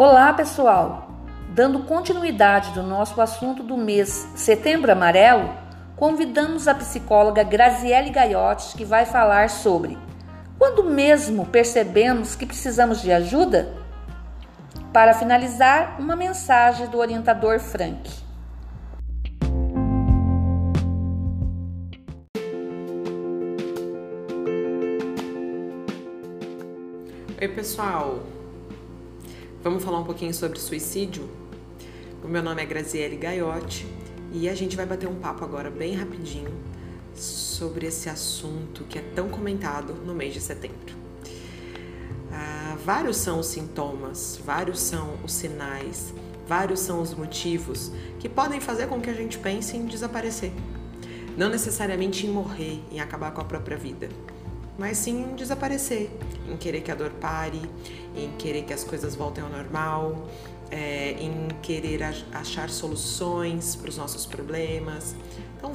Olá, pessoal! Dando continuidade do nosso assunto do mês Setembro Amarelo, convidamos a psicóloga Graziele Gaiotti, que vai falar sobre quando mesmo percebemos que precisamos de ajuda? Para finalizar, uma mensagem do orientador Frank. Oi, pessoal! Vamos falar um pouquinho sobre suicídio? O meu nome é Graziele Gaiotti e a gente vai bater um papo agora bem rapidinho sobre esse assunto que é tão comentado no mês de setembro. Ah, vários são os sintomas, vários são os sinais, vários são os motivos que podem fazer com que a gente pense em desaparecer. Não necessariamente em morrer, em acabar com a própria vida mas sim em desaparecer, em querer que a dor pare, em querer que as coisas voltem ao normal, é, em querer achar soluções para os nossos problemas. Então,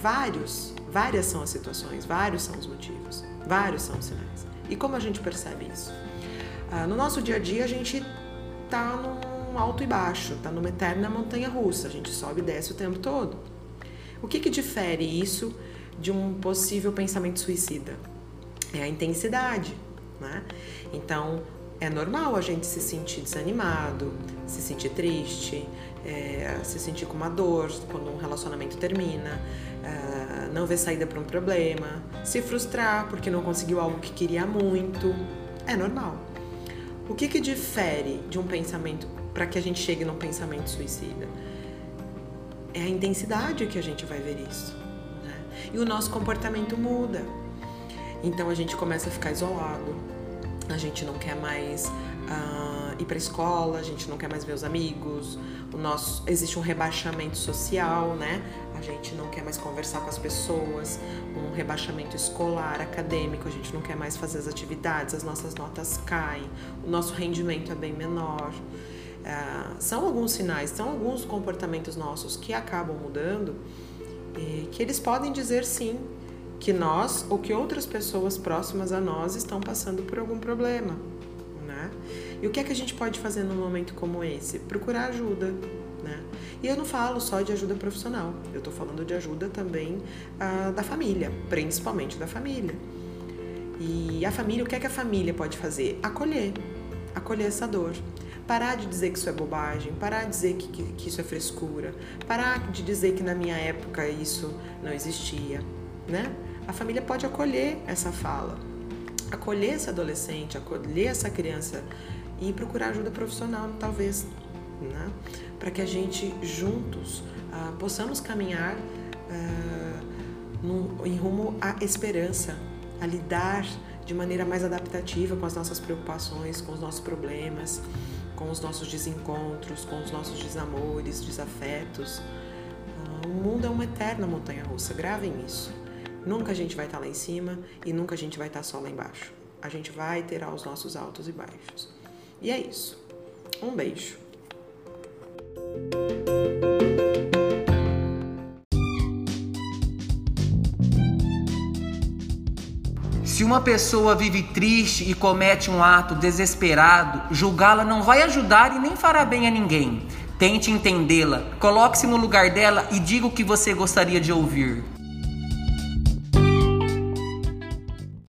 vários, várias são as situações, vários são os motivos, vários são os sinais. E como a gente percebe isso? Ah, no nosso dia a dia, a gente tá num alto e baixo, tá numa eterna montanha russa, a gente sobe e desce o tempo todo. O que, que difere isso de um possível pensamento suicida? É a intensidade, né? Então, é normal a gente se sentir desanimado, se sentir triste, é, se sentir com uma dor quando um relacionamento termina, é, não ver saída para um problema, se frustrar porque não conseguiu algo que queria muito. É normal. O que, que difere de um pensamento para que a gente chegue num pensamento suicida? É a intensidade que a gente vai ver isso. Né? E o nosso comportamento muda. Então a gente começa a ficar isolado, a gente não quer mais uh, ir para escola, a gente não quer mais ver os amigos, o nosso existe um rebaixamento social, né? A gente não quer mais conversar com as pessoas, um rebaixamento escolar, acadêmico, a gente não quer mais fazer as atividades, as nossas notas caem, o nosso rendimento é bem menor. Uh, são alguns sinais, são alguns comportamentos nossos que acabam mudando e que eles podem dizer sim que nós ou que outras pessoas próximas a nós estão passando por algum problema, né? E o que é que a gente pode fazer num momento como esse? Procurar ajuda, né? E eu não falo só de ajuda profissional, eu estou falando de ajuda também ah, da família, principalmente da família. E a família, o que é que a família pode fazer? Acolher, acolher essa dor. Parar de dizer que isso é bobagem, parar de dizer que, que, que isso é frescura, parar de dizer que na minha época isso não existia, né? A família pode acolher essa fala, acolher esse adolescente, acolher essa criança e procurar ajuda profissional, talvez, né? para que a gente juntos uh, possamos caminhar uh, no, em rumo à esperança, a lidar de maneira mais adaptativa com as nossas preocupações, com os nossos problemas, com os nossos desencontros, com os nossos desamores, desafetos. Uh, o mundo é uma eterna montanha russa, gravem isso. Nunca a gente vai estar lá em cima e nunca a gente vai estar só lá embaixo. A gente vai ter os nossos altos e baixos. E é isso. Um beijo. Se uma pessoa vive triste e comete um ato desesperado, julgá-la não vai ajudar e nem fará bem a ninguém. Tente entendê-la, coloque-se no lugar dela e diga o que você gostaria de ouvir.